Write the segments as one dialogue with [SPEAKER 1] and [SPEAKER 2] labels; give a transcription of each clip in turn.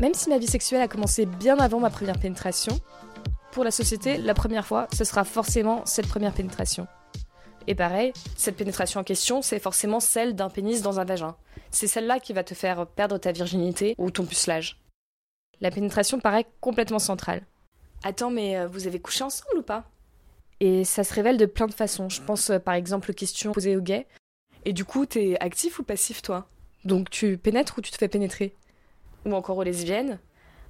[SPEAKER 1] Même si ma vie sexuelle a commencé bien avant ma première pénétration, pour la société, la première fois, ce sera forcément cette première pénétration. Et pareil, cette pénétration en question, c'est forcément celle d'un pénis dans un vagin. C'est celle-là qui va te faire perdre ta virginité ou ton pucelage. La pénétration paraît complètement centrale. Attends, mais euh, vous avez couché ensemble ou pas? Et ça se révèle de plein de façons. Je pense euh, par exemple aux questions posées aux gays. Et du coup, t'es actif ou passif toi? Donc tu pénètres ou tu te fais pénétrer? Ou encore aux lesbiennes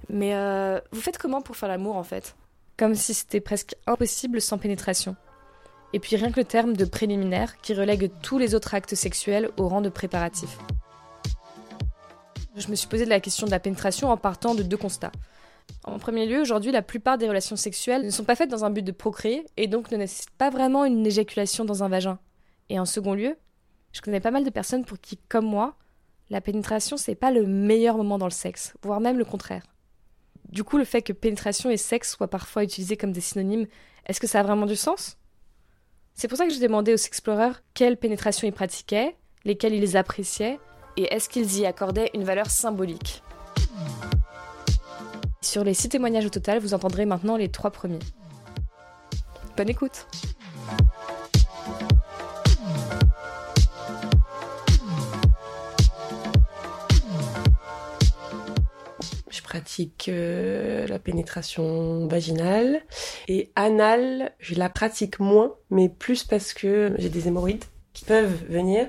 [SPEAKER 1] Mais euh, vous faites comment pour faire l'amour en fait? Comme si c'était presque impossible sans pénétration. Et puis rien que le terme de préliminaire qui relègue tous les autres actes sexuels au rang de préparatif. Je me suis posé la question de la pénétration en partant de deux constats. En premier lieu, aujourd'hui, la plupart des relations sexuelles ne sont pas faites dans un but de procréer et donc ne nécessitent pas vraiment une éjaculation dans un vagin. Et en second lieu, je connais pas mal de personnes pour qui, comme moi, la pénétration c'est pas le meilleur moment dans le sexe, voire même le contraire. Du coup, le fait que pénétration et sexe soient parfois utilisés comme des synonymes, est-ce que ça a vraiment du sens? C'est pour ça que j'ai demandé aux exploreurs quelle pénétration ils pratiquaient, lesquelles ils appréciaient, et est-ce qu'ils y accordaient une valeur symbolique? Sur les six témoignages au total, vous entendrez maintenant les trois premiers. Bonne écoute
[SPEAKER 2] pratique euh, la pénétration vaginale et anale, je la pratique moins, mais plus parce que j'ai des hémorroïdes qui peuvent venir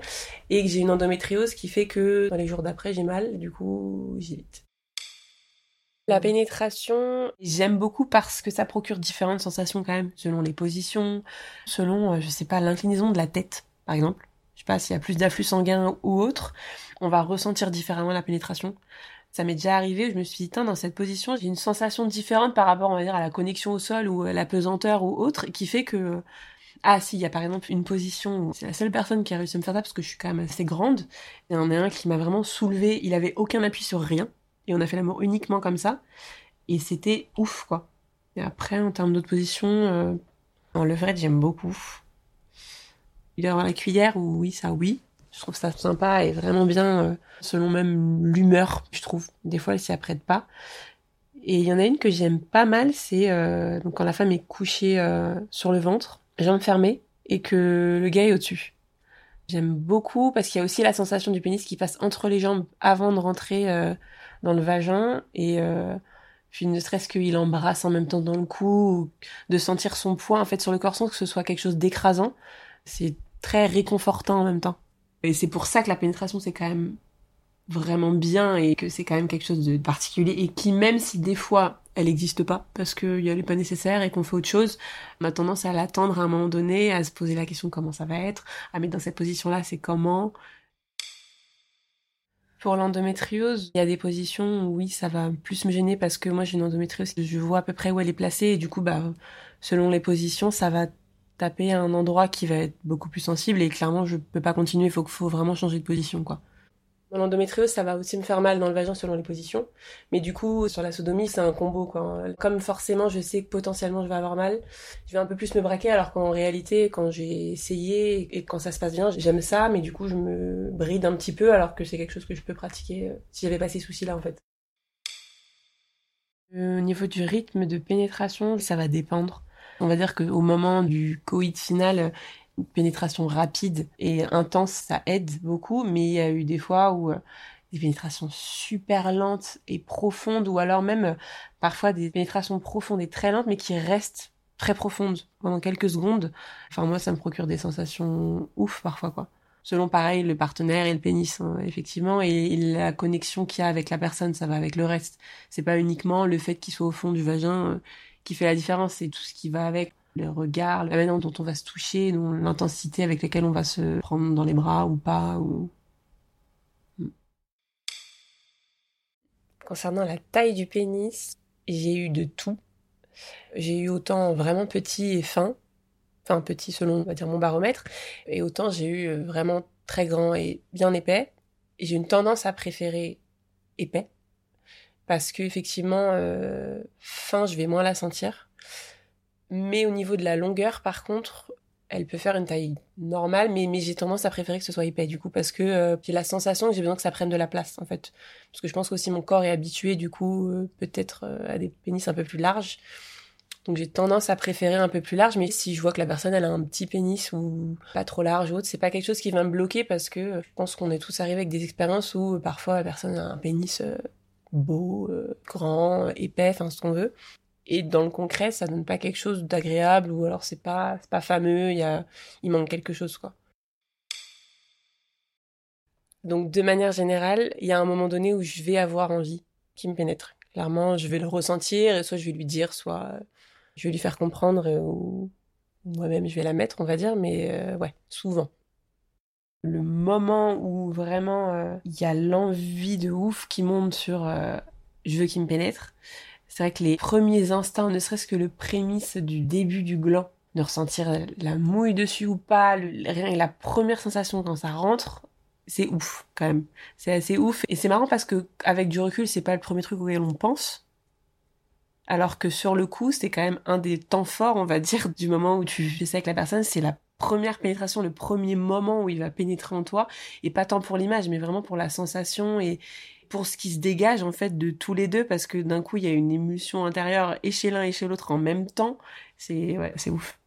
[SPEAKER 2] et que j'ai une endométriose qui fait que dans les jours d'après j'ai mal, du coup j'évite. La pénétration, j'aime beaucoup parce que ça procure différentes sensations quand même, selon les positions, selon, euh, je sais pas, l'inclinaison de la tête, par exemple. Je sais pas s'il y a plus d'afflux sanguin ou autre, on va ressentir différemment la pénétration. Ça m'est déjà arrivé, je me suis dit, dans cette position, j'ai une sensation différente par rapport, on va dire, à la connexion au sol ou à la pesanteur ou autre, qui fait que, ah si, il y a par exemple une position où c'est la seule personne qui a réussi à me faire ça parce que je suis quand même assez grande. Il y en a un qui m'a vraiment soulevé, il avait aucun appui sur rien. Et on a fait l'amour uniquement comme ça. Et c'était ouf, quoi. Et après, en termes d'autres positions, euh, en levrette, j'aime beaucoup. Il doit avoir la cuillère, ou oui, ça, oui. Je trouve ça sympa et vraiment bien, euh, selon même l'humeur, je trouve. Des fois, elle s'y apprête pas. Et il y en a une que j'aime pas mal, c'est euh, quand la femme est couchée euh, sur le ventre, jambes fermées, et que le gars est au-dessus. J'aime beaucoup parce qu'il y a aussi la sensation du pénis qui passe entre les jambes avant de rentrer dans le vagin et puis ne serait-ce qu'il embrasse en même temps dans le cou, de sentir son poids en fait sur le corps sans que ce soit quelque chose d'écrasant, c'est très réconfortant en même temps. Et c'est pour ça que la pénétration c'est quand même vraiment bien et que c'est quand même quelque chose de particulier et qui même si des fois elle n'existe pas parce qu'elle n'est pas nécessaire et qu'on fait autre chose, on a tendance à l'attendre à un moment donné, à se poser la question comment ça va être, à mettre dans cette position là c'est comment, pour l'endométriose, il y a des positions où oui, ça va plus me gêner parce que moi j'ai une endométriose, je vois à peu près où elle est placée et du coup, bah, selon les positions, ça va taper un endroit qui va être beaucoup plus sensible et clairement je peux pas continuer, il faut, faut vraiment changer de position quoi. Dans l'endométriose, ça va aussi me faire mal dans le vagin selon les positions. Mais du coup, sur la sodomie, c'est un combo, quoi. Comme forcément, je sais que potentiellement je vais avoir mal, je vais un peu plus me braquer, alors qu'en réalité, quand j'ai essayé et quand ça se passe bien, j'aime ça, mais du coup, je me bride un petit peu, alors que c'est quelque chose que je peux pratiquer euh, si j'avais pas ces soucis-là, en fait. Au niveau du rythme de pénétration, ça va dépendre. On va dire qu'au moment du coït final, une pénétration rapide et intense, ça aide beaucoup, mais il y a eu des fois où euh, des pénétrations super lentes et profondes, ou alors même euh, parfois des pénétrations profondes et très lentes, mais qui restent très profondes pendant quelques secondes. Enfin, moi, ça me procure des sensations ouf parfois, quoi. Selon pareil le partenaire et le pénis, hein, effectivement, et, la connexion qu'il y a avec la personne, ça va avec le reste. C'est pas uniquement le fait qu'il soit au fond du vagin euh, qui fait la différence, c'est tout ce qui va avec le regard, la manière dont on va se toucher, l'intensité avec laquelle on va se prendre dans les bras ou pas. Ou... Hmm. Concernant la taille du pénis, j'ai eu de tout. J'ai eu autant vraiment petit et fin, enfin petit selon on va dire mon baromètre, et autant j'ai eu euh, vraiment très grand et bien épais. J'ai une tendance à préférer épais parce que effectivement euh, fin je vais moins la sentir mais au niveau de la longueur, par contre, elle peut faire une taille normale, mais, j'ai tendance à préférer que ce soit épais du coup parce que euh, j'ai la sensation que j'ai besoin que ça prenne de la place en fait. Parce que je pense qu'aussi mon corps est habitué du coup euh, peut-être à des pénis un peu plus larges. Donc j'ai tendance à préférer un peu plus large, mais si je vois que la personne elle a un petit pénis ou pas trop large ou autre, c'est pas quelque chose qui va me bloquer parce que je pense qu'on est tous arrivés avec des expériences où parfois la personne a un pénis beau, grand, épais, enfin ce qu'on veut et dans le concret, ça donne pas quelque chose d'agréable ou alors c'est pas pas fameux, il y a il manque quelque chose quoi. Donc de manière générale, il y a un moment donné où je vais avoir envie qui me pénètre. Clairement, je vais le ressentir et soit je vais lui dire, soit je vais lui faire comprendre ou moi-même je vais la mettre, on va dire, mais euh, ouais, souvent. Le moment où vraiment euh, il y a l'envie de ouf qui monte sur euh, je veux qu'il me pénètre, c'est vrai que les premiers instants, ne serait-ce que le prémisse du début du gland, de ressentir la mouille dessus ou pas, rien, la première sensation quand ça rentre, c'est ouf quand même. C'est assez ouf et c'est marrant parce que avec du recul, c'est pas le premier truc auquel on pense. Alors que sur le coup, c'est quand même un des temps forts, on va dire, du moment où tu fais ça avec la personne, c'est la première pénétration, le premier moment où il va pénétrer en toi, et pas tant pour l'image, mais vraiment pour la sensation et, pour ce qui se dégage en fait de tous les deux parce que d'un coup il y a une émulsion intérieure et chez l'un et chez l'autre en même temps. C'est ouais, c'est ouf.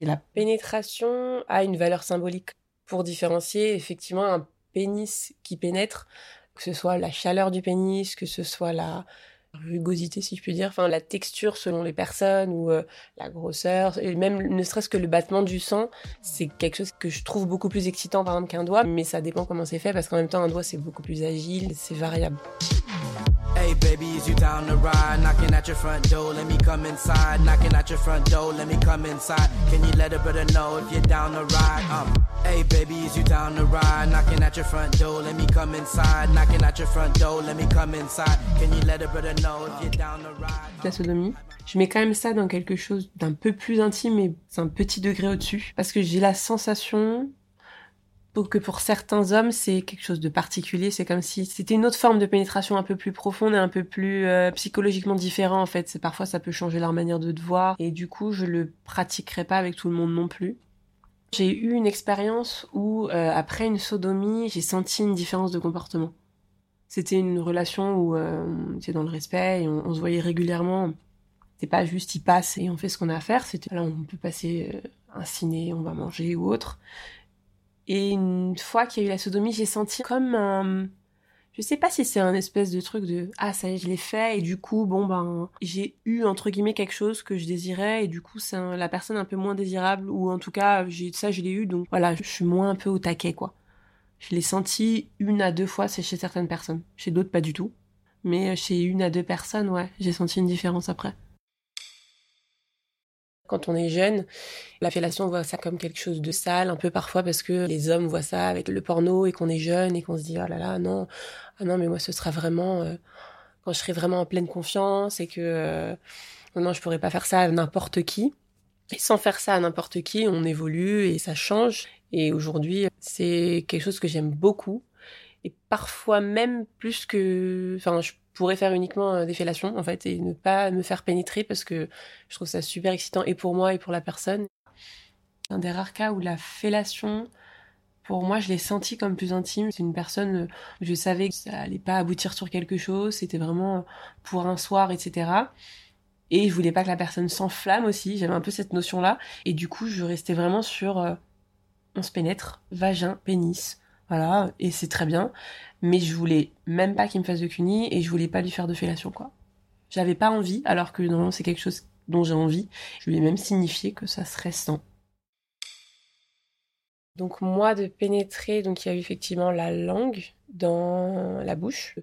[SPEAKER 2] La pénétration a une valeur symbolique pour différencier effectivement un pénis qui pénètre, que ce soit la chaleur du pénis, que ce soit la, rugosité si je puis dire, enfin la texture selon les personnes ou euh, la grosseur et même ne serait-ce que le battement du sang, c'est quelque chose que je trouve beaucoup plus excitant par exemple qu'un doigt, mais ça dépend comment c'est fait parce qu'en même temps un doigt c'est beaucoup plus agile, c'est variable. Hey baby, is you down the ride? Knocking at your front door, let me come inside. Knocking at your front door, let me come inside. Can you let a brother know if you're down the ride? Um, hey baby, is you down the ride? Knocking at your front door, let me come inside. Knocking at your front door, let me come inside. Can you let a brother know La sodomie, je mets quand même ça dans quelque chose d'un peu plus intime et c'est un petit degré au-dessus parce que j'ai la sensation que pour certains hommes, c'est quelque chose de particulier. C'est comme si c'était une autre forme de pénétration un peu plus profonde et un peu plus euh, psychologiquement différent en fait. C'est parfois ça peut changer leur manière de te voir et du coup je le pratiquerai pas avec tout le monde non plus. J'ai eu une expérience où euh, après une sodomie, j'ai senti une différence de comportement. C'était une relation où euh, on était dans le respect et on, se voyait régulièrement. C'est pas juste il passe et on fait ce qu'on a à faire. C'était là on peut passer un ciné, on va manger ou autre. Et une fois qu'il y a eu la sodomie, j'ai senti comme un... Je sais pas si c'est un espèce de truc de ah ça y est je l'ai fait et du coup bon ben j'ai eu entre guillemets quelque chose que je désirais et du coup c'est la personne un peu moins désirable ou en tout cas j'ai ça je l'ai eu donc voilà je suis moins un peu au taquet quoi. Je l'ai senti une à deux fois c'est chez certaines personnes, chez d'autres pas du tout, mais chez une à deux personnes ouais j'ai senti une différence après quand on est jeune, la fellation, on voit ça comme quelque chose de sale, un peu parfois parce que les hommes voient ça avec le porno et qu'on est jeune et qu'on se dit oh là là non, ah non mais moi ce sera vraiment euh, quand je serai vraiment en pleine confiance et que euh, non je pourrais pas faire ça à n'importe qui. Et sans faire ça à n'importe qui, on évolue et ça change. Et aujourd'hui, c'est quelque chose que j'aime beaucoup et parfois même plus que, enfin, je pourrais faire uniquement euh, des fellations en fait et ne pas me faire pénétrer parce que je trouve ça super excitant et pour moi et pour la personne. Un des rares cas où la fellation, pour moi, je l'ai senti comme plus intime. C'est une personne, je savais que ça allait pas aboutir sur quelque chose, c'était vraiment pour un soir, etc. Et je voulais pas que la personne s'enflamme aussi, j'avais un peu cette notion-là. Et du coup, je restais vraiment sur euh, on se pénètre, vagin, pénis, voilà, et c'est très bien. Mais je voulais même pas qu'il me fasse de cuni et je voulais pas lui faire de fellation, quoi. J'avais pas envie, alors que normalement c'est quelque chose dont j'ai envie. Je lui ai même signifié que ça serait sans. Donc moi de pénétrer, donc il y a effectivement la langue dans la bouche.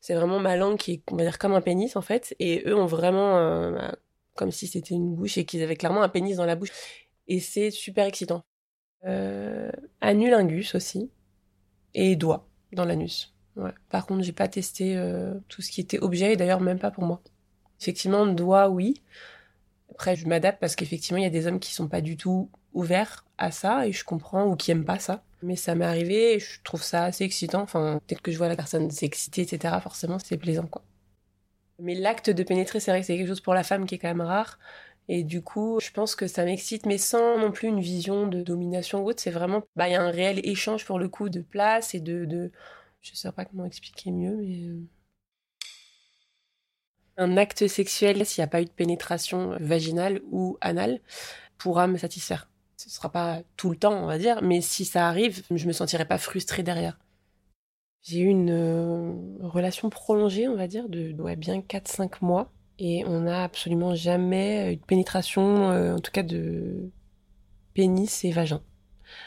[SPEAKER 2] C'est vraiment ma langue qui est, on va dire, comme un pénis en fait. Et eux ont vraiment, euh, bah, comme si c'était une bouche et qu'ils avaient clairement un pénis dans la bouche. Et c'est super excitant. Euh, anulingus aussi et doigts dans l'anus. Par contre, j'ai pas testé euh, tout ce qui était objet, et d'ailleurs même pas pour moi. Effectivement, doigt, oui. Après, je m'adapte parce qu'effectivement, il y a des hommes qui sont pas du tout ouverts à ça, et je comprends, ou qui aiment pas ça. Mais ça m'est arrivé, et je trouve ça assez excitant. Enfin, dès que je vois la personne s'exciter, etc., forcément, c'est plaisant, quoi. Mais l'acte de pénétrer, c'est vrai que c'est quelque chose pour la femme qui est quand même rare. Et du coup, je pense que ça m'excite, mais sans non plus une vision de domination ou autre. C'est vraiment, bah, un réel échange pour le coup de place et de, je sais pas comment expliquer mieux, mais euh, un acte sexuel, s'il n'y a pas eu de pénétration vaginale ou anale, pourra me satisfaire. Ce sera pas tout le temps, on va dire, mais si ça arrive, je me sentirai pas frustrée derrière. J'ai eu une euh, relation prolongée, on va dire, de bien 4-5 mois. Et on n'a absolument jamais eu de pénétration, euh, en tout cas de pénis et vagin.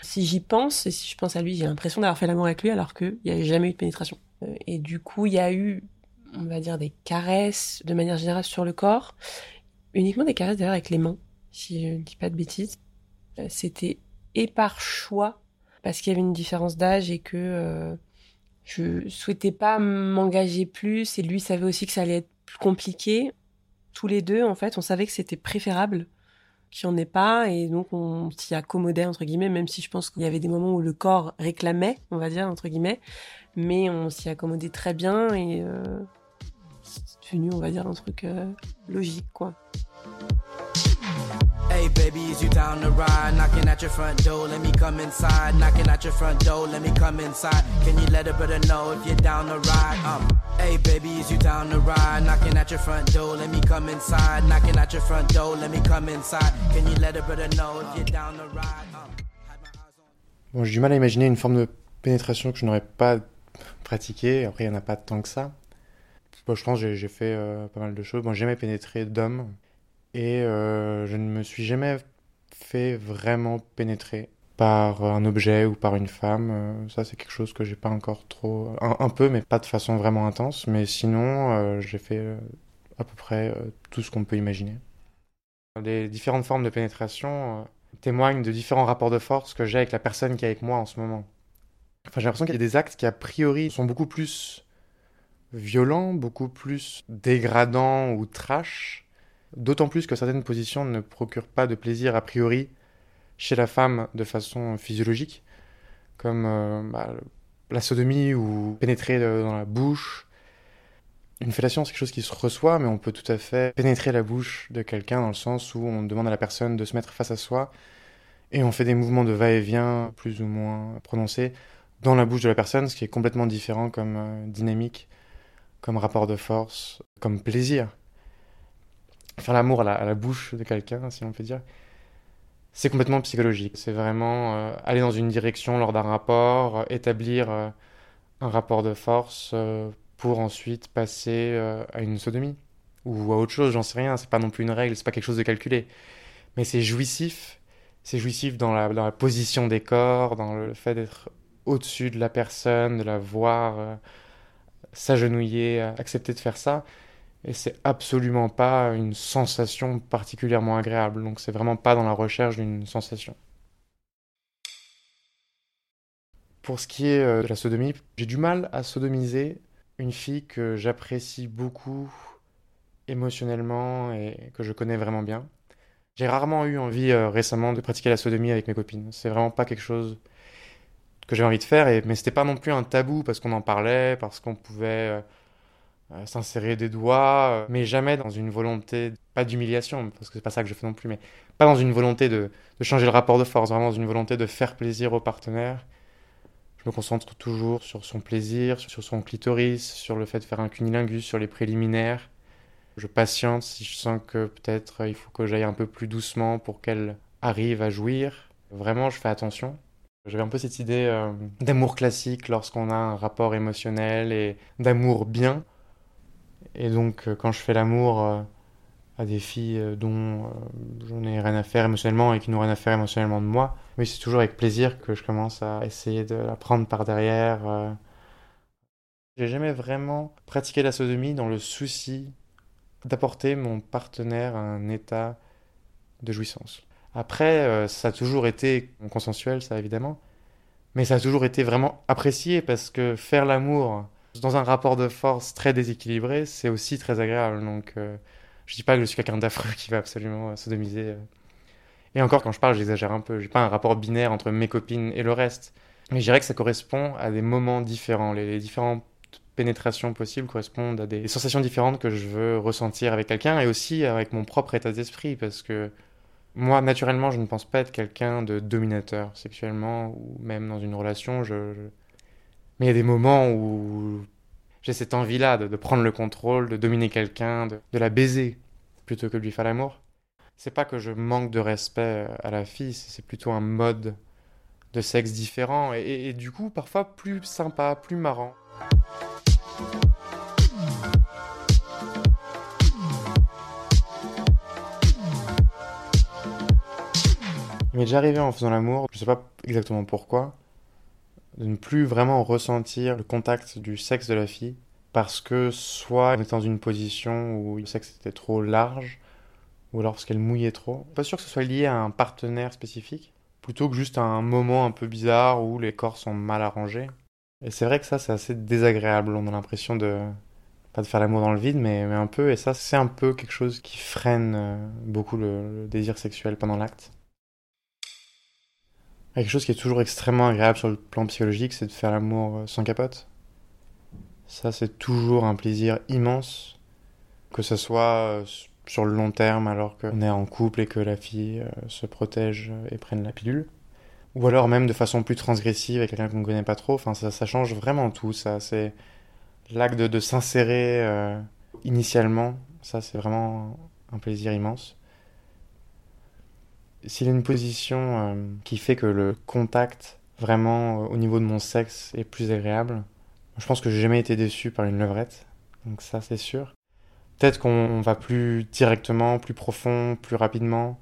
[SPEAKER 2] Si j'y pense, et si je pense à lui, j'ai l'impression d'avoir fait l'amour avec lui alors qu'il n'y a jamais eu de pénétration. Euh, et du coup, il y a eu, on va dire, des caresses de manière générale sur le corps. Uniquement des caresses d'ailleurs avec les mains, si je ne dis pas de bêtises. C'était et par choix, parce qu'il y avait une différence d'âge et que je souhaitais pas m'engager plus et lui savait aussi que ça allait être plus compliqué. Tous les deux, en fait, on savait que c'était préférable qu'il n'y en ait pas et donc on s'y accommodait entre guillemets, même si je pense qu'il y avait des moments où le corps réclamait, on va dire entre guillemets, mais on s'y accommodait très bien et euh, c'est devenu, on va dire, un truc euh, logique quoi. Hey baby, is you down the ride? Knocking at your front door, let me come inside. Knocking at your front door, let me come inside. Can you let a brother know if you're down the ride? Um, hey baby, is you down the ride? Knocking at your front door, let me come inside. Knocking at your front door, let me come inside. Can you let a brother know if you're down the ride? Um,
[SPEAKER 3] bon, j'ai du mal à imaginer une forme de pénétration que je n'aurais pas pratiquée. Après, il n'y en a pas tant que ça. Bon, je pense que j'ai fait euh, pas mal de choses. Bon, j'ai jamais pénétré d'homme. Et euh, je ne me suis jamais fait vraiment pénétrer par un objet ou par une femme. Euh, ça, c'est quelque chose que j'ai pas encore trop. Un, peu, mais pas de façon vraiment intense. Mais sinon, euh, j'ai fait à peu près tout ce qu'on peut imaginer. Les différentes formes de pénétration témoignent de différents rapports de force que j'ai avec la personne qui est avec moi en ce moment. Enfin, j'ai l'impression qu'il y a des actes qui, a priori, sont beaucoup plus violents, beaucoup plus dégradants ou trash D'autant plus que certaines positions ne procurent pas de plaisir a priori chez la femme de façon physiologique, comme euh, bah, la sodomie ou pénétrer dans la bouche. Une fellation, c'est quelque chose qui se reçoit, mais on peut tout à fait pénétrer la bouche de quelqu'un dans le sens où on demande à la personne de se mettre face à soi et on fait des mouvements de va-et-vient plus ou moins prononcés dans la bouche de la personne, ce qui est complètement différent comme euh, dynamique, comme rapport de force, comme plaisir faire l'amour à, la, bouche de quelqu'un, si on peut dire, c'est complètement psychologique. C'est vraiment euh, aller dans une direction lors d'un rapport, euh, établir euh, un rapport de force pour ensuite passer à une sodomie ou à autre chose, j'en sais rien. C'est pas non plus une règle, c'est pas quelque chose de calculé. Mais c'est jouissif. C'est jouissif dans la, dans la, position des corps, dans le fait d'être au-dessus de la personne, de la voir s'agenouiller, accepter de faire ça et c'est absolument pas une sensation particulièrement agréable. Donc c'est vraiment pas dans la recherche d'une sensation. Pour ce qui est euh, de la sodomie, j'ai du mal à sodomiser une fille que j'apprécie beaucoup émotionnellement et que je connais vraiment bien. J'ai rarement eu envie euh, récemment de pratiquer la sodomie avec mes copines. C'est vraiment pas quelque chose que j'ai envie de faire, et, mais c'était pas non plus un tabou parce qu'on en parlait, parce qu'on pouvait euh, euh, s'insérer des doigts, euh, mais jamais dans une volonté, pas d'humiliation, parce que c'est pas ça que je fais non plus, mais pas dans une volonté de, changer le rapport de force, vraiment dans une volonté de faire plaisir au partenaire. Je me concentre toujours sur son plaisir, sur son clitoris, sur le fait de faire un cunilingus, sur les préliminaires. Je patiente si je sens que peut-être euh, il faut que j'aille un peu plus doucement pour qu'elle arrive à jouir. Vraiment, je fais attention. J'avais un peu cette idée d'amour classique lorsqu'on a un rapport émotionnel et d'amour bien. Et donc, euh, quand je fais l'amour euh, à des filles euh, dont j'en ai rien à faire émotionnellement et qui n'ont rien à faire émotionnellement de moi, oui, c'est toujours avec plaisir que je commence à essayer de la prendre par derrière. J'ai jamais vraiment pratiqué la sodomie dans le souci d'apporter mon partenaire à un état de jouissance. Après, ça a toujours été consensuel, ça évidemment, mais ça a toujours été vraiment apprécié parce que faire l'amour dans un rapport de force très déséquilibré, c'est aussi très agréable. Donc, euh, je dis pas que je suis quelqu'un d'affreux qui va absolument euh, sodomiser. Euh. Et encore, quand je parle, j'exagère un peu. J'ai pas un rapport binaire entre mes copines et le reste. Mais je dirais que ça correspond à des moments différents. Les, différentes pénétrations possibles correspondent à des sensations différentes que je veux ressentir avec quelqu'un et aussi avec mon propre état d'esprit parce que moi, naturellement, je ne pense pas être quelqu'un de dominateur sexuellement ou même dans une relation. Mais il y a des moments où j'ai cette envie-là de, prendre le contrôle, de dominer quelqu'un, de, la baiser plutôt que de lui faire l'amour. C'est pas que je manque de respect à la fille, c'est plutôt un mode de sexe différent et, du coup parfois plus sympa, plus marrant. M'est déjà arrivé en faisant l'amour, je sais pas exactement pourquoi, de ne plus vraiment ressentir le contact du sexe de la fille, parce que soit on était dans une position où le sexe était trop large, ou alors parce qu'elle mouillait trop. Pas sûr que ce soit lié à un partenaire spécifique, plutôt que juste à un moment un peu bizarre où les corps sont mal arrangés. Et c'est vrai que ça, c'est assez désagréable. On a l'impression de pas de faire l'amour dans le vide, mais, un peu. Et ça, c'est un peu quelque chose qui freine euh, beaucoup le désir sexuel pendant l'acte. Quelque chose qui est toujours extrêmement agréable sur le plan psychologique, c'est de faire l'amour euh, sans capote. Ça, c'est toujours un plaisir immense, que ce soit euh, sur le long terme alors qu'on est en couple et que la fille euh, se protège et prenne la pilule, ou alors même de façon plus transgressive avec quelqu'un qu'on ne connaît pas trop. Enfin, ça, ça change vraiment tout. Ça, c'est l'acte de s'insérer initialement. Ça, c'est vraiment un plaisir immense. S'il a une position euh, qui fait que le contact vraiment euh, au niveau de mon sexe est plus agréable, je pense que j'ai jamais été déçu par une levrette, donc ça c'est sûr. Peut-être qu'on va plus directement, plus profond, plus rapidement.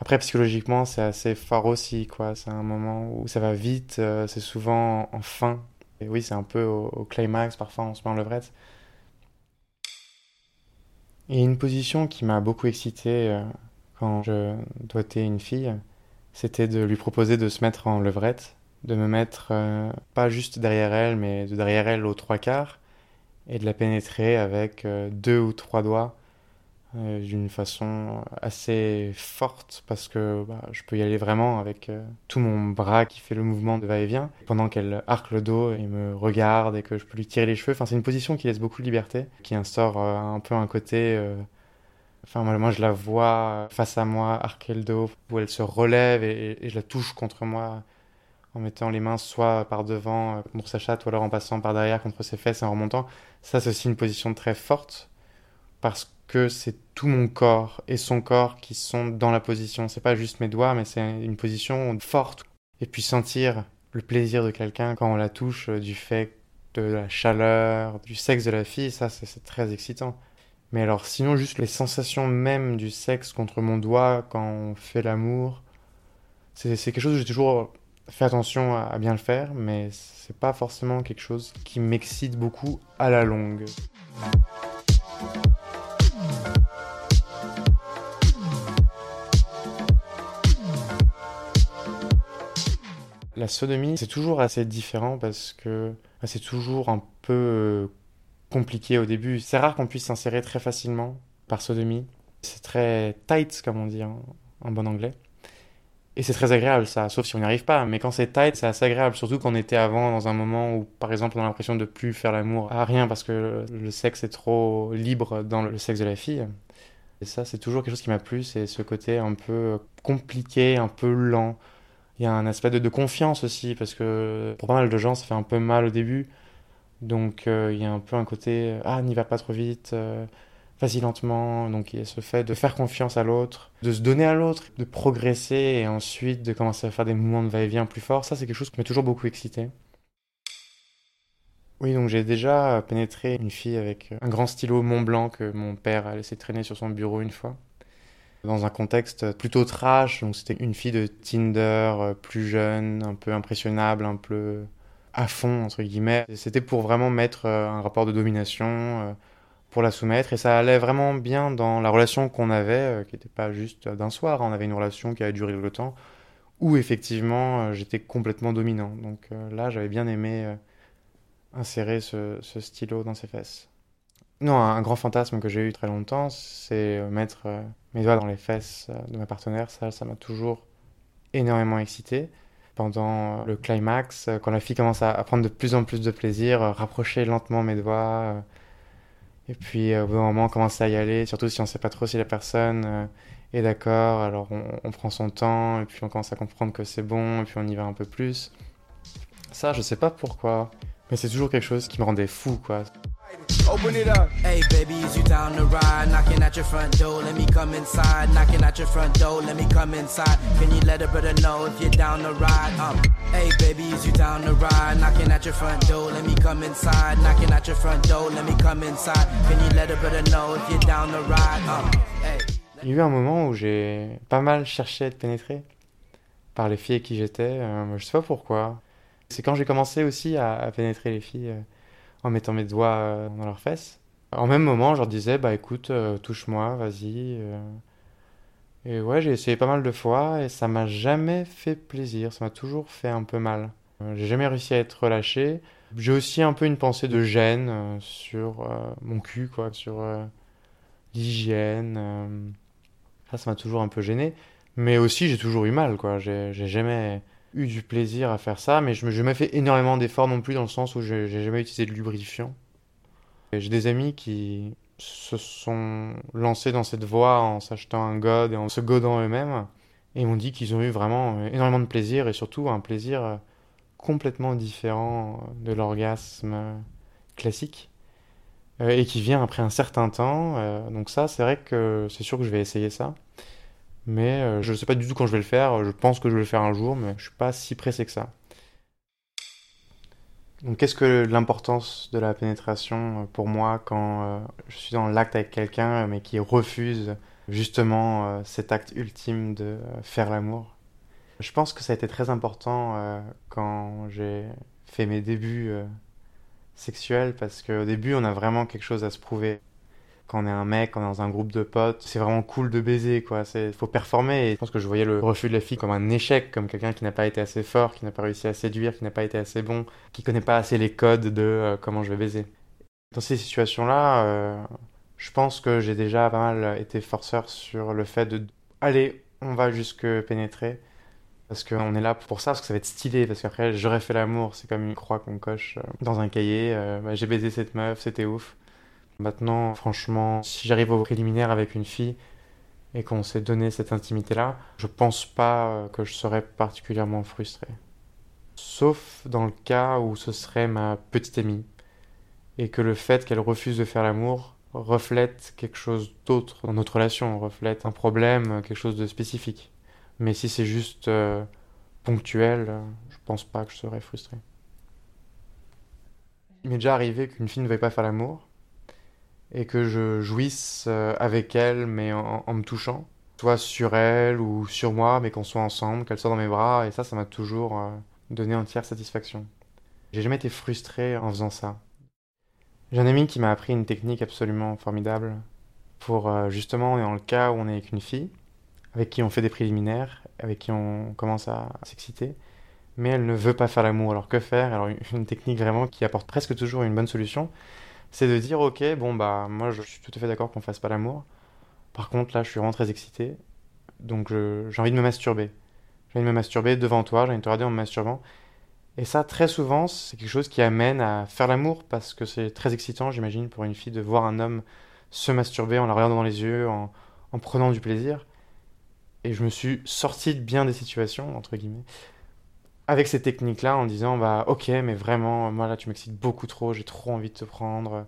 [SPEAKER 3] Après psychologiquement c'est assez fort aussi, quoi. C'est un moment où ça va vite, euh, c'est souvent en fin. Et oui, c'est un peu au, climax, parfois on se met en levrette. Et une position qui m'a beaucoup excité quand je doigtais une fille, c'était de lui proposer de se mettre en levrette, de me mettre euh, pas juste derrière elle, mais de derrière elle aux trois quarts, et de la pénétrer avec euh, deux ou trois doigts euh, d'une façon assez forte parce que bah, je peux y aller vraiment avec tout mon bras qui fait le mouvement de va-et-vient pendant qu'elle arque le dos et me regarde et que je peux lui tirer les cheveux. Enfin, c'est une position qui laisse beaucoup de liberté, qui instaure un peu un côté Enfin, moi, je la vois face à moi, arquer le dos, où elle se relève et, je la touche contre moi en mettant les mains soit par devant euh, contre sa chatte ou alors en passant par derrière contre ses fesses et en remontant. Ça, c'est aussi une position très forte parce que c'est tout mon corps et son corps qui sont dans la position. C'est pas juste mes doigts, mais c'est une position forte. Et puis sentir le plaisir de quelqu'un quand on la touche euh, du fait de la chaleur, du sexe de la fille, ça, c'est très excitant. Mais alors sinon, juste les sensations même du sexe contre mon doigt quand on fait l'amour, c'est quelque chose que j'ai toujours fait attention à, bien le faire, mais c'est pas forcément quelque chose qui m'excite beaucoup à la longue. La sodomie, c'est toujours assez différent parce que c'est toujours un peu compliqué au début. C'est rare qu'on puisse s'insérer très facilement par sodomie. C'est très tight, comme on dit en, bon anglais. Et c'est très agréable ça, sauf si on n'y arrive pas. Mais quand c'est tight, c'est assez agréable, surtout quand on était avant dans un moment où, par exemple, on a l'impression de plus faire l'amour à rien parce que le sexe est trop libre dans le sexe de la fille. Et ça, c'est toujours quelque chose qui m'a plu, c'est ce côté un peu compliqué, un peu lent. Il y a un aspect de, de confiance aussi, parce que pour pas mal de gens, ça fait un peu mal au début. Donc euh, il y a un peu un côté euh, ah n'y va pas trop vite, euh, vas-y lentement. Donc il y a ce fait de faire confiance à l'autre, de se donner à l'autre, de progresser et ensuite de commencer à faire des mouvements de va-et-vient plus forts. Ça c'est quelque chose qui m'a toujours beaucoup excité. Oui, donc j'ai déjà pénétré une fille avec un grand stylo Mont Blanc que mon père a laissé traîner sur son bureau une fois. Dans un contexte plutôt trash, donc c'était une fille de Tinder, plus jeune, un peu impressionnable, un peu à fond, entre guillemets. C'était pour vraiment mettre euh, un rapport de domination, euh, pour la soumettre, et ça allait vraiment bien dans la relation qu'on avait, euh, qui n'était pas juste d'un soir, on avait une relation qui a duré le temps, où effectivement j'étais complètement dominant. Donc là, j'avais bien aimé insérer ce, stylo dans ses fesses. Non, un, grand fantasme que j'ai eu très longtemps, c'est mettre mes doigts dans les fesses de ma partenaire. Ça, ça m'a toujours énormément excité. Pendant le climax, quand la fille commence à prendre de plus en plus de plaisir, rapprocher lentement mes doigts. Et puis au bout d'un moment, on commence à y aller, surtout si on ne sait pas trop si la personne est d'accord. Alors on, prend son temps, et puis on commence à comprendre que c'est bon, et puis on y va un peu plus. Ça, je sais pas pourquoi, mais c'est toujours quelque chose qui me rendait fou, quoi. Open it up. Hey baby, is you down to ride? Knocking at your front door, let me come inside. Knocking at your front door, let me come inside. Can you let a brother know if you're down to ride? Um, hey baby, is you down to ride? Knocking at your front door, let me come inside. Knocking at your front door, let me come inside. Can you let a brother know if you're down to ride? Um, hey. Il y a eu un moment où j'ai pas mal cherché à être pénétré par les filles avec qui j'étais. Euh, je sais pas pourquoi. C'est quand j'ai commencé aussi à, à, pénétrer les filles. Euh, en mettant mes doigts euh, dans leurs fesses. En même moment, je leur disais, bah écoute, euh, touche-moi, vas-y. Euh. Et ouais, j'ai essayé pas mal de fois et ça m'a jamais fait plaisir, ça m'a toujours fait un peu mal. J'ai jamais réussi à être relâché. J'ai aussi un peu une pensée de gêne sur mon cul, quoi, sur l'hygiène. ça, ça m'a toujours un peu gêné. Mais aussi, j'ai toujours eu mal, quoi. J'ai jamais eu du plaisir à faire ça, mais je n'ai jamais fait énormément d'efforts non plus dans le sens où j'ai jamais utilisé de lubrifiant. J'ai des amis qui se sont lancés dans cette voie en s'achetant un god et en se godant eux-mêmes, et m'ont dit qu'ils ont eu vraiment énormément de plaisir, et surtout un plaisir complètement différent de l'orgasme classique, euh, et qui vient après un certain temps. Euh, donc ça, c'est vrai que c'est sûr que je vais essayer ça. Mais euh, je ne sais pas du tout quand je vais le faire. Je pense que je vais le faire un jour, mais je suis pas si pressé que ça. Donc, qu'est-ce que l'importance de la pénétration euh, pour moi quand euh, je suis dans l'acte avec quelqu'un, mais qui refuse justement cet acte ultime de faire l'amour? Je pense que ça a été très important quand j'ai fait mes débuts sexuels, parce qu'au début, on a vraiment quelque chose à se prouver quand on est un mec, quand on est dans un groupe de potes, c'est vraiment cool de baiser, quoi. C'est, faut performer. Et je pense que je voyais le refus de la fille comme un échec, comme quelqu'un qui n'a pas été assez fort, qui n'a pas réussi à séduire, qui n'a pas été assez bon, qui connaît pas assez les codes de euh, comment je vais baiser. Dans ces situations-là, euh, je pense que j'ai déjà pas mal été forceur sur le fait de, allez, on va jusque pénétrer. Parce qu'on est là pour ça, parce que ça va être stylé, parce qu'après j'aurais fait l'amour, c'est comme une croix qu'on coche euh, dans un cahier, bah, j'ai baisé cette meuf, c'était ouf. Maintenant, franchement, si j'arrive au préliminaire avec une fille et qu'on s'est donné cette intimité-là, je pense pas euh, que je serais particulièrement frustré. Sauf dans le cas où ce serait ma petite amie et que le fait qu'elle refuse de faire l'amour reflète quelque chose d'autre dans notre relation, reflète un problème, quelque chose de spécifique. Mais si c'est juste euh, ponctuel, je pense pas que je serais frustré. Il m'est déjà arrivé qu'une fille ne veuille pas faire l'amour et que je jouisse euh, avec elle, mais en, me touchant, soit sur elle ou sur moi, mais qu'on soit ensemble, qu'elle soit dans mes bras, et ça, ça m'a toujours euh, donné entière satisfaction. J'ai jamais été frustré en faisant ça. J'ai un ami qui m'a appris une technique absolument formidable pour euh, justement, dans le cas où on est avec une fille, avec qui on fait des préliminaires, avec qui on commence à s'exciter, mais elle ne veut pas faire l'amour. Alors que faire? Alors une technique vraiment qui apporte presque toujours une bonne solution, c'est de dire ok bon bah moi je suis tout à fait d'accord qu'on fasse pas l'amour. Par contre là je suis vraiment très excité. Donc j'ai envie de me masturber. J'ai envie de me masturber devant toi j'ai envie de te regarder en me masturbant. Et ça très souvent c'est quelque chose qui amène à faire l'amour parce que c'est très excitant j'imagine pour une fille de voir un homme se masturber en la regardant dans les yeux en, en prenant du plaisir. Et je me suis sorti de bien des situations entre guillemets avec ces techniques-là en disant bah ok mais vraiment moi là tu m'excites beaucoup trop j'ai trop envie de te prendre.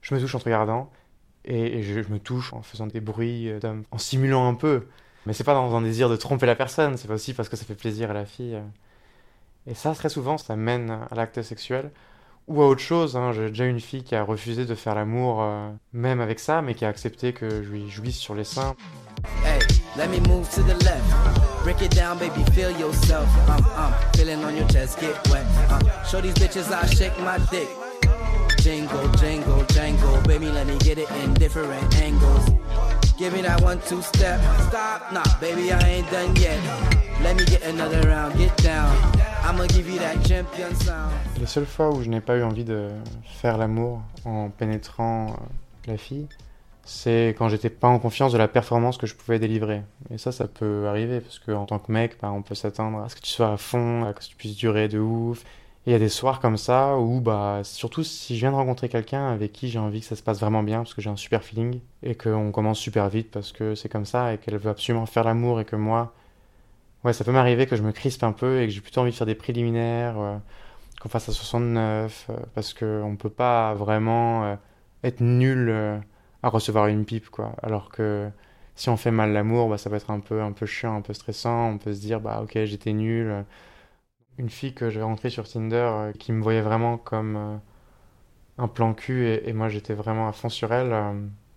[SPEAKER 3] Je me touche en te regardant et, je, me touche en faisant des bruits euh, en simulant un peu. Mais c'est pas dans un désir de tromper la personne c'est aussi parce que ça fait plaisir à la fille et ça très souvent ça mène à l'acte sexuel ou à autre chose hein. j'ai déjà une fille qui a refusé de faire l'amour euh, même avec ça mais qui a accepté que je lui jouisse sur les seins let me move to the left. Break it down, baby, feel yourself. Um, um, feeling on your chest, get wet. Um, show these bitches I shake my dick. Jingle, jingle, jangle. Baby, let me get it in different angles. Give me that one, two step. Stop, nah, baby, I ain't done yet. Let me get another round, get down. I'ma give you that champion sound. Les seules fois où je n'ai pas eu envie de faire l'amour en pénétrant euh, la fille, c'est quand j'étais pas en confiance de la performance que je pouvais délivrer. Et ça, ça peut arriver, parce qu'en tant que mec, bah, on peut s'attendre à ce que tu sois à fond, à ce que tu puisses durer de ouf. Et il y a des soirs comme ça où, bah, surtout si je viens de rencontrer quelqu'un avec qui j'ai envie que ça se passe vraiment bien, parce que j'ai un super feeling, et qu'on commence super vite parce que c'est comme ça, et qu'elle veut absolument faire l'amour, et que moi, ouais, ça peut m'arriver que je me crispe un peu, et que j'ai plutôt envie de faire des préliminaires, euh, qu'on fasse à 69, euh, parce qu'on peut pas vraiment euh, être nul à recevoir une pipe, quoi. Alors que si on fait mal l'amour, bah, ça peut être un peu, un peu chiant, un peu stressant. On peut se dire, bah ok, j'étais nul. Une fille que j'ai rencontrée sur Tinder euh, qui me voyait vraiment comme euh, un plan cul et, moi j'étais vraiment à fond sur elle. Euh,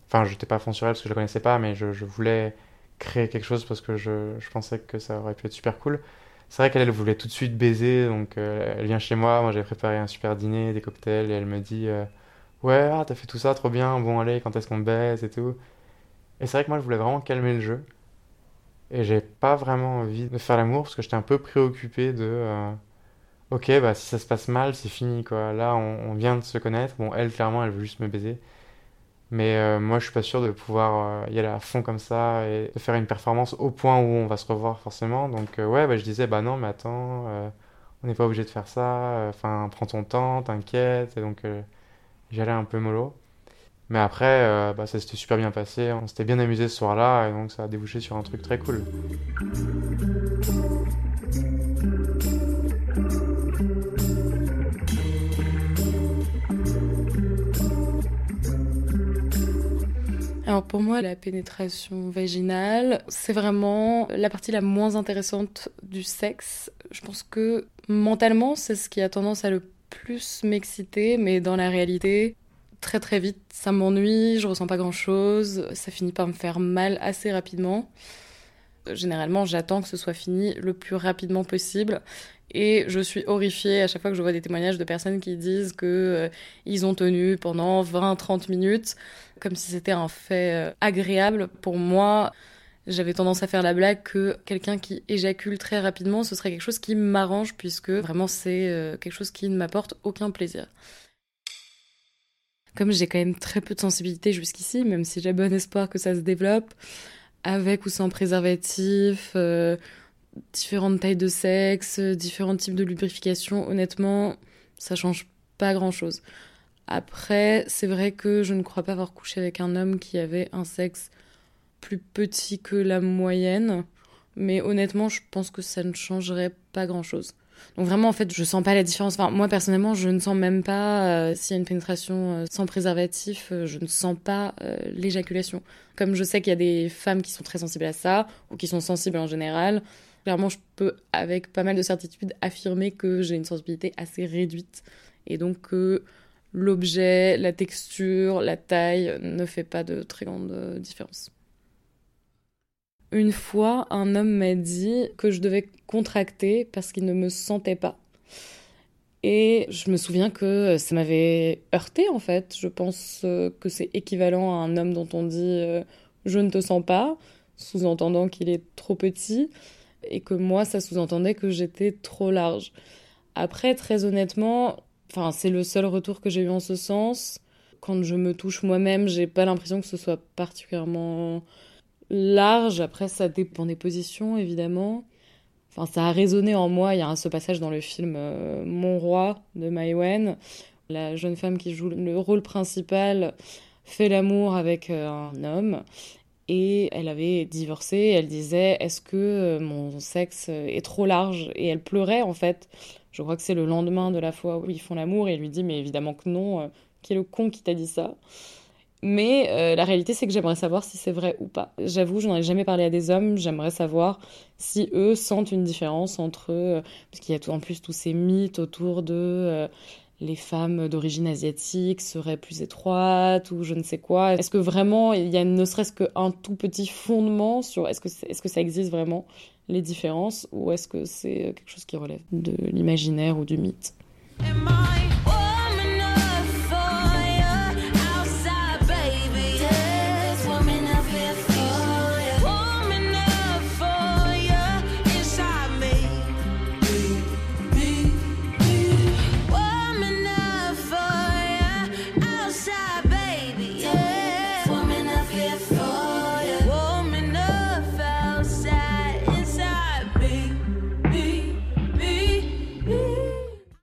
[SPEAKER 3] enfin, j'étais pas à fond sur elle parce que je la connaissais pas, mais je, voulais créer quelque chose parce que je, je, pensais que ça aurait pu être super cool. C'est vrai qu'elle elle voulait tout de suite baiser, donc elle vient chez moi. Moi j'avais préparé un super dîner, des cocktails, et elle me dit Ouais, ah, t'as fait tout ça, trop bien, bon, allez, quand est-ce qu'on baisse et tout. Et c'est vrai que moi, je voulais vraiment calmer le jeu. Et j'ai pas vraiment envie de faire l'amour parce que j'étais un peu préoccupé de. Euh, ok, bah si ça se passe mal, c'est fini quoi. Là, on, vient de se connaître. Bon, elle, clairement, elle veut juste me baiser. Mais euh, moi, je suis pas sûr de pouvoir euh, y aller à fond comme ça et de faire une performance au point où on va se revoir forcément. Donc, ouais, bah, je disais, bah non, mais attends, on n'est pas obligé de faire ça. Enfin, prends ton temps, t'inquiète. Et donc j'allais un peu mollo. Mais après, euh, bah, ça s'était super bien passé, on s'était bien amusé ce soir-là, et donc ça a débouché sur un truc très cool.
[SPEAKER 4] Alors pour moi, la pénétration vaginale, c'est vraiment la partie la moins intéressante du sexe. Je pense que mentalement, c'est ce qui a tendance à le plus m'exciter, mais dans la réalité, très très vite, ça m'ennuie, je ressens pas grand chose, ça finit par me faire mal assez rapidement. Généralement, j'attends que ce soit fini le plus rapidement possible. Et je suis horrifiée à chaque fois que je vois des témoignages de personnes qui disent que euh, ont tenu pendant 20-30 minutes, comme si c'était un fait euh, agréable. Pour moi, j'avais tendance à faire la blague que quelqu'un qui éjacule très rapidement, ce serait quelque chose qui m'arrange, puisque vraiment c'est euh, quelque chose qui ne m'apporte aucun plaisir. Comme j'ai quand même très peu de sensibilité jusqu'ici, même si j'ai bon espoir que ça se développe, avec ou sans préservatif, euh, différentes tailles de sexe, différents types de lubrification, honnêtement, ça change pas grand-chose. Après, c'est vrai que je ne crois pas avoir couché avec un homme qui avait un sexe plus petit que la moyenne. Mais honnêtement, je pense que ça ne changerait pas grand-chose. Donc vraiment, en fait, je sens pas la différence. Enfin, moi, personnellement, je ne sens même pas, euh, s'il y a une pénétration euh, sans préservatif, euh, je ne sens pas l'éjaculation. Comme je sais qu'il y a des femmes qui sont très sensibles à ça, ou qui sont sensibles en général, clairement, je peux, avec pas mal de certitude, affirmer que j'ai une sensibilité assez réduite. Et donc que l'objet, la texture, la taille ne fait pas de très grande différence. Une fois, un homme m'a dit que je devais contracter parce qu'il ne me sentait pas. Et je me souviens que ça m'avait heurté en fait. Je pense euh, que c'est équivalent à un homme dont on dit euh, je ne te sens pas, sous-entendant qu'il est trop petit, et que moi ça sous-entendait que j'étais trop large. Après, très honnêtement, enfin c'est le seul retour que j'ai eu en ce sens. Quand je me touche moi-même, j'ai pas l'impression que ce soit particulièrement large. Après, ça dépend des positions, évidemment. Enfin, ça a résonné en moi. Il y a ce passage dans le film euh, Mon roi de Mai Wen. La jeune femme qui joue le rôle principal fait l'amour avec euh, un homme et elle avait divorcé. Elle disait Est-ce que euh, mon sexe est trop large? Et elle pleurait en fait. Je crois que c'est le lendemain de la fois où ils font l'amour et elle lui dit Mais évidemment que non. Qui est le con qui t'a dit ça? Mais euh, la réalité, c'est que j'aimerais savoir si c'est vrai ou pas. J'avoue, je n'en ai jamais parlé à des hommes. J'aimerais savoir si eux sentent une différence entre eux, parce qu'il y a en plus tous ces mythes autour de euh, les femmes d'origine asiatique seraient plus étroites ou je ne sais quoi. Est-ce que vraiment il y a ne serait-ce qu'un tout petit fondement sur est-ce que, est-ce que ça existe vraiment les différences ou est-ce que c'est quelque chose qui relève de l'imaginaire ou du mythe?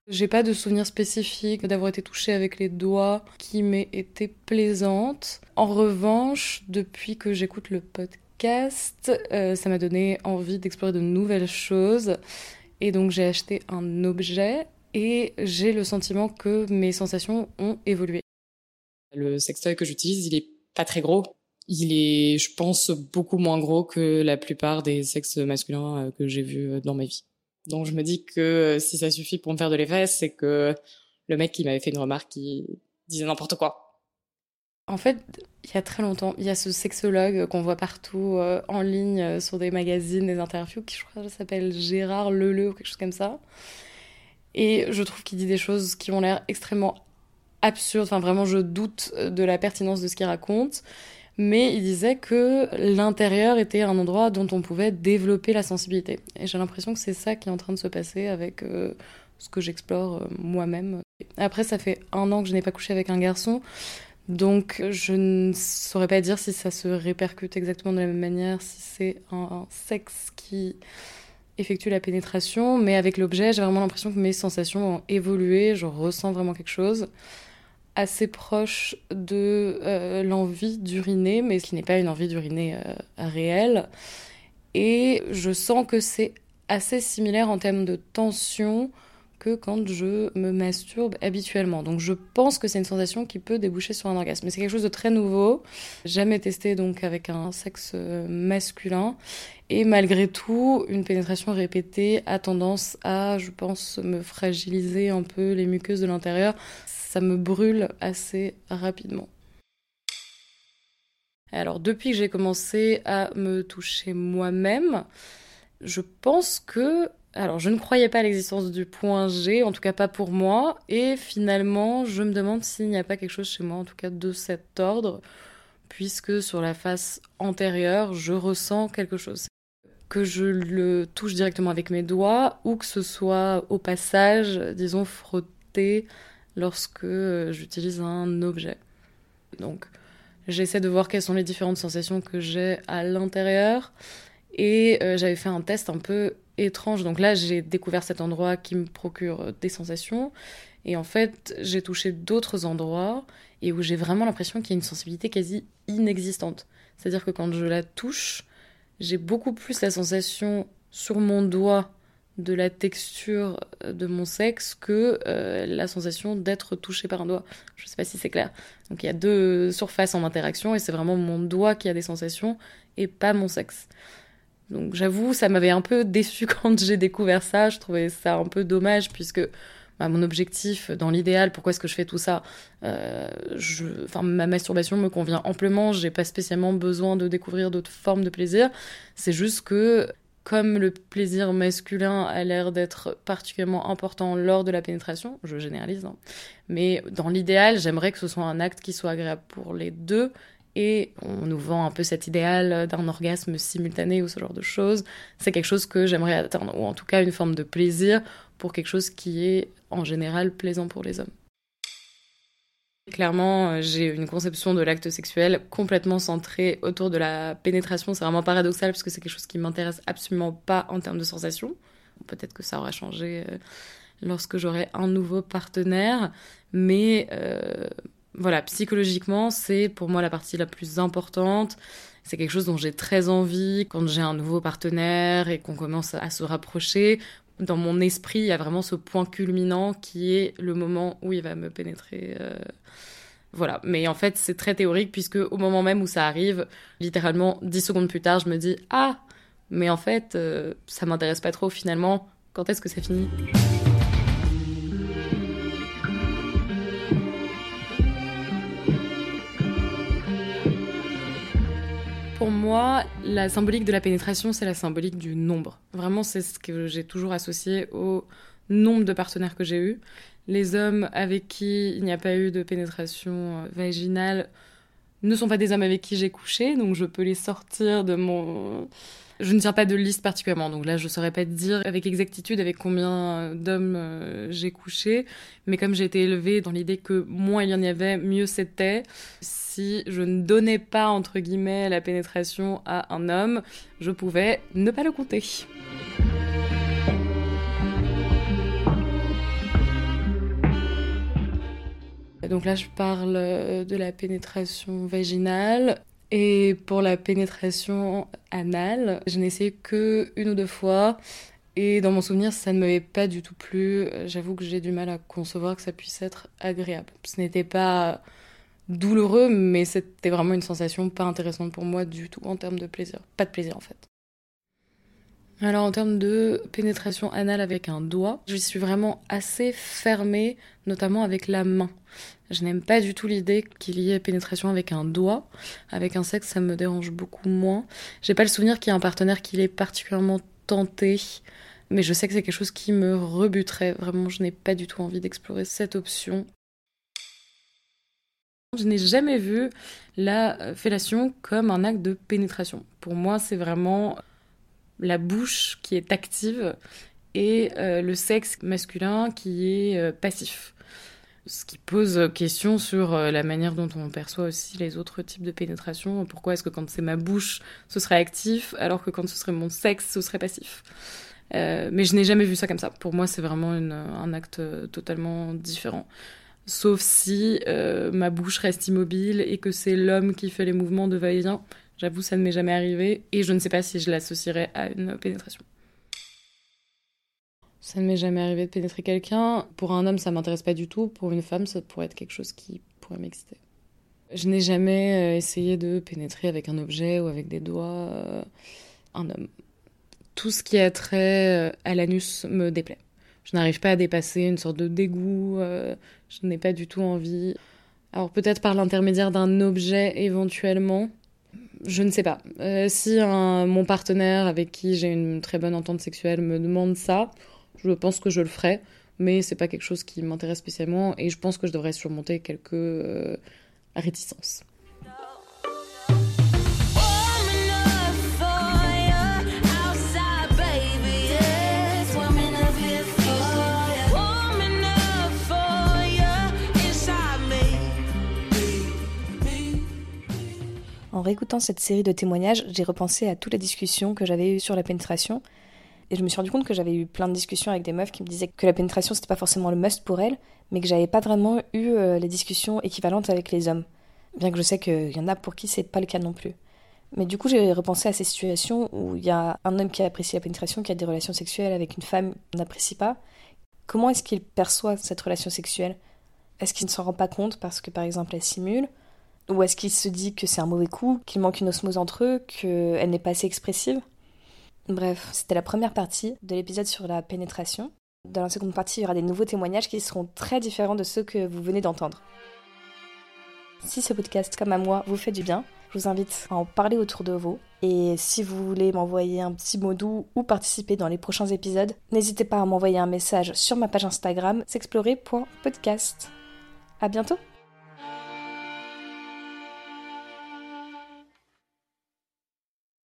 [SPEAKER 4] J'ai pas de souvenir spécifique d'avoir été touchée avec les doigts qui m'aient été plaisantes. En revanche, depuis que j'écoute le podcast, euh, ça m'a donné envie d'explorer de nouvelles choses. Et donc j'ai acheté un objet et j'ai le sentiment que mes sensations ont évolué.
[SPEAKER 5] Le sextoy que j'utilise, il est pas très gros. Il est, je pense, beaucoup moins gros que la plupart des sexes masculins euh, que j'ai vus euh, dans ma vie. Donc je me dis que euh, si ça suffit pour me faire de l'effet, c'est que le mec qui m'avait fait une remarque qui disait n'importe quoi.
[SPEAKER 4] En fait, il y a très longtemps, il y a ce sexologue qu'on voit partout en ligne sur des magazines, des interviews, qui je crois s'appelle Gérard Leleu ou quelque chose comme ça. Et je trouve qu'il dit des choses qui ont l'air extrêmement absurdes. Enfin, vraiment, je doute de la pertinence de ce qu'il raconte. Mais il disait que l'intérieur était un endroit dont on pouvait développer la sensibilité. Et j'ai l'impression que c'est ça qui est en train de se passer avec euh, ce que j'explore euh, moi-même. Après, ça fait un an que je n'ai pas couché avec un garçon. Donc, je ne saurais pas dire si ça se répercute exactement de la même manière, si c'est un sexe qui effectue la pénétration, mais avec l'objet, j'ai vraiment l'impression que mes sensations ont évolué, je ressens vraiment quelque chose assez proche de euh, l'envie d'uriner, mais qui n'est pas une envie d'uriner euh, réelle. Et je sens que c'est assez similaire en termes de tension que quand je me masturbe habituellement. Donc je pense que c'est une sensation qui peut déboucher sur un orgasme. Mais c'est quelque chose de très nouveau, jamais testé donc avec un sexe euh, masculin. Et malgré tout, une pénétration répétée a tendance à, je pense, me fragiliser un peu les muqueuses de l'intérieur. Ça me brûle assez rapidement. Alors depuis que j'ai commencé à me toucher moi-même, je pense que alors, je ne croyais pas à l'existence du point G, en tout cas pas pour moi, et finalement, je me demande s'il n'y a pas quelque chose chez moi, en tout cas de cet ordre, puisque sur la face antérieure, je ressens quelque chose. Que je le touche directement avec mes doigts, ou que ce soit au passage, disons, frotté lorsque j'utilise un objet. Donc, j'essaie de voir quelles sont les différentes sensations que j'ai à l'intérieur, et euh, j'avais fait un test un peu étrange. Donc là, j'ai découvert cet endroit qui me procure des sensations. Et en fait, j'ai touché d'autres endroits et où j'ai vraiment l'impression qu'il y a une sensibilité quasi inexistante. C'est-à-dire que quand je la touche, j'ai beaucoup plus la sensation sur mon doigt de la texture de mon sexe que euh, la sensation d'être touché par un doigt. Je ne sais pas si c'est clair. Donc il y a deux surfaces en interaction et c'est vraiment mon doigt qui a des sensations et pas mon sexe. Donc j'avoue, ça m'avait un peu déçu quand j'ai découvert ça. Je trouvais ça un peu dommage puisque bah, mon objectif, dans l'idéal, pourquoi est-ce que je fais tout ça euh, Ma masturbation me convient amplement. J'ai pas spécialement besoin de découvrir d'autres formes de plaisir. C'est juste que comme le plaisir masculin a l'air d'être particulièrement important lors de la pénétration, je généralise, hein, mais dans l'idéal, j'aimerais que ce soit un acte qui soit agréable pour les deux et on nous vend un peu cet idéal d'un orgasme simultané ou ce genre de choses. C'est quelque chose que j'aimerais atteindre, ou en tout cas une forme de plaisir pour quelque chose qui est en général plaisant pour les hommes. Clairement, euh, j'ai une conception de l'acte sexuel complètement centrée autour de la pénétration. C'est vraiment paradoxal parce que c'est quelque chose qui m'intéresse absolument pas en termes de sensation. Peut-être que ça aura changé euh, lorsque j'aurai un nouveau partenaire, mais euh, voilà, psychologiquement, c'est pour moi la partie la plus importante. C'est quelque chose dont j'ai très envie quand j'ai un nouveau partenaire et qu'on commence à se rapprocher. Dans mon esprit, il y a vraiment ce point culminant qui est le moment où il va me pénétrer. Euh, voilà, mais en fait, c'est très théorique puisque au moment même où ça arrive, littéralement 10 secondes plus tard, je me dis Ah, mais en fait, euh, ça m'intéresse pas trop finalement. Quand est-ce que ça finit moi, la symbolique de la pénétration, c'est la symbolique du nombre. Vraiment, c'est ce que j'ai toujours associé au nombre de partenaires que j'ai eus. Les hommes avec qui il n'y a pas eu de pénétration euh, vaginale ne sont pas des hommes avec qui j'ai couché, donc je peux les sortir de mon... Je ne tiens pas de liste particulièrement, donc là je ne saurais pas dire avec exactitude avec combien d'hommes euh, j'ai couché, mais comme j'ai été élevée dans l'idée que moins il y en avait, mieux c'était, si je ne donnais pas, entre guillemets, la pénétration à un homme, je pouvais ne pas le compter. Donc là, je parle de la pénétration vaginale. Et pour la pénétration anale, je n'ai essayé que une ou deux fois. Et dans mon souvenir, ça ne m'avait pas du tout plu. J'avoue que j'ai du mal à concevoir que ça puisse être agréable. Ce n'était pas douloureux, mais c'était vraiment une sensation pas intéressante pour moi du tout en termes de plaisir. Pas de plaisir en fait. Alors en termes de pénétration anale avec un doigt, je suis vraiment assez fermée, notamment avec la main. Je n'aime pas du tout l'idée qu'il y ait pénétration avec un doigt. Avec un sexe, ça me dérange beaucoup moins. J'ai pas le souvenir qu'il y ait un partenaire qui l'ait particulièrement tenté, mais je sais que c'est quelque chose qui me rebuterait. Vraiment, je n'ai pas du tout envie d'explorer cette option. Je n'ai jamais vu la fellation comme un acte de pénétration. Pour moi, c'est vraiment la bouche qui est active et euh, le sexe masculin qui est euh, passif. Ce qui pose question sur euh, la manière dont on perçoit aussi les autres types de pénétration. Pourquoi est-ce que quand c'est ma bouche, ce serait actif, alors que quand ce serait mon sexe, ce serait passif? Mais je n'ai jamais vu ça comme ça. Pour moi, c'est vraiment un acte totalement différent sauf si euh, ma bouche reste immobile et que c'est l'homme qui fait les mouvements de va-et-vient. J'avoue, ça ne m'est jamais arrivé et je ne sais pas si je l'associerais à une pénétration. Ça ne m'est jamais arrivé de pénétrer quelqu'un. Pour un homme, ça m'intéresse pas du tout. Pour une femme, ça pourrait être quelque chose qui pourrait m'exciter. Je n'ai jamais euh, essayé de pénétrer avec un objet ou avec des doigts euh, un homme. Tout ce qui a trait à l'anus me déplaît. Je n'arrive pas à dépasser une sorte de dégoût. Euh, je n'ai pas du tout envie. Alors peut-être par l'intermédiaire d'un objet éventuellement. Je ne sais pas. Euh, si mon partenaire avec qui j'ai une très bonne entente sexuelle me demande ça, je pense que je le ferai. Mais c'est pas quelque chose qui m'intéresse spécialement et je pense que je devrais surmonter quelques euh, réticences.
[SPEAKER 1] En réécoutant cette série de témoignages, j'ai repensé à toutes les discussions que j'avais eues sur la pénétration. Et je me suis rendu compte que j'avais eu plein de discussions avec des meufs qui me disaient que la pénétration c'était pas forcément le must pour elles, mais que j'avais pas vraiment eu euh, les discussions équivalentes avec les hommes. Bien que je sais qu'il y en a pour qui c'est pas le cas non plus. Mais du coup, j'ai repensé à ces situations où il y a un homme qui apprécie la pénétration, qui a des relations sexuelles avec une femme qu'on n'apprécie pas. Comment est-ce qu'il perçoit cette relation sexuelle? Est-ce qu'il ne s'en rend pas compte parce que par exemple elle simule? Ou est-ce qu'il se dit que c'est un mauvais coup, qu'il manque une osmose entre eux, qu'elle n'est pas assez expressive? Bref, c'était la première partie de l'épisode sur la pénétration. Dans la seconde partie, il y aura des nouveaux témoignages qui seront très différents de ceux que vous venez d'entendre. Si ce podcast, comme à moi, vous fait du bien, je vous invite à en parler autour de vous. Et si vous voulez m'envoyer un petit mot doux ou participer dans les prochains épisodes, n'hésitez pas à m'envoyer un message sur ma page Instagram s'explorer.podcast. À bientôt!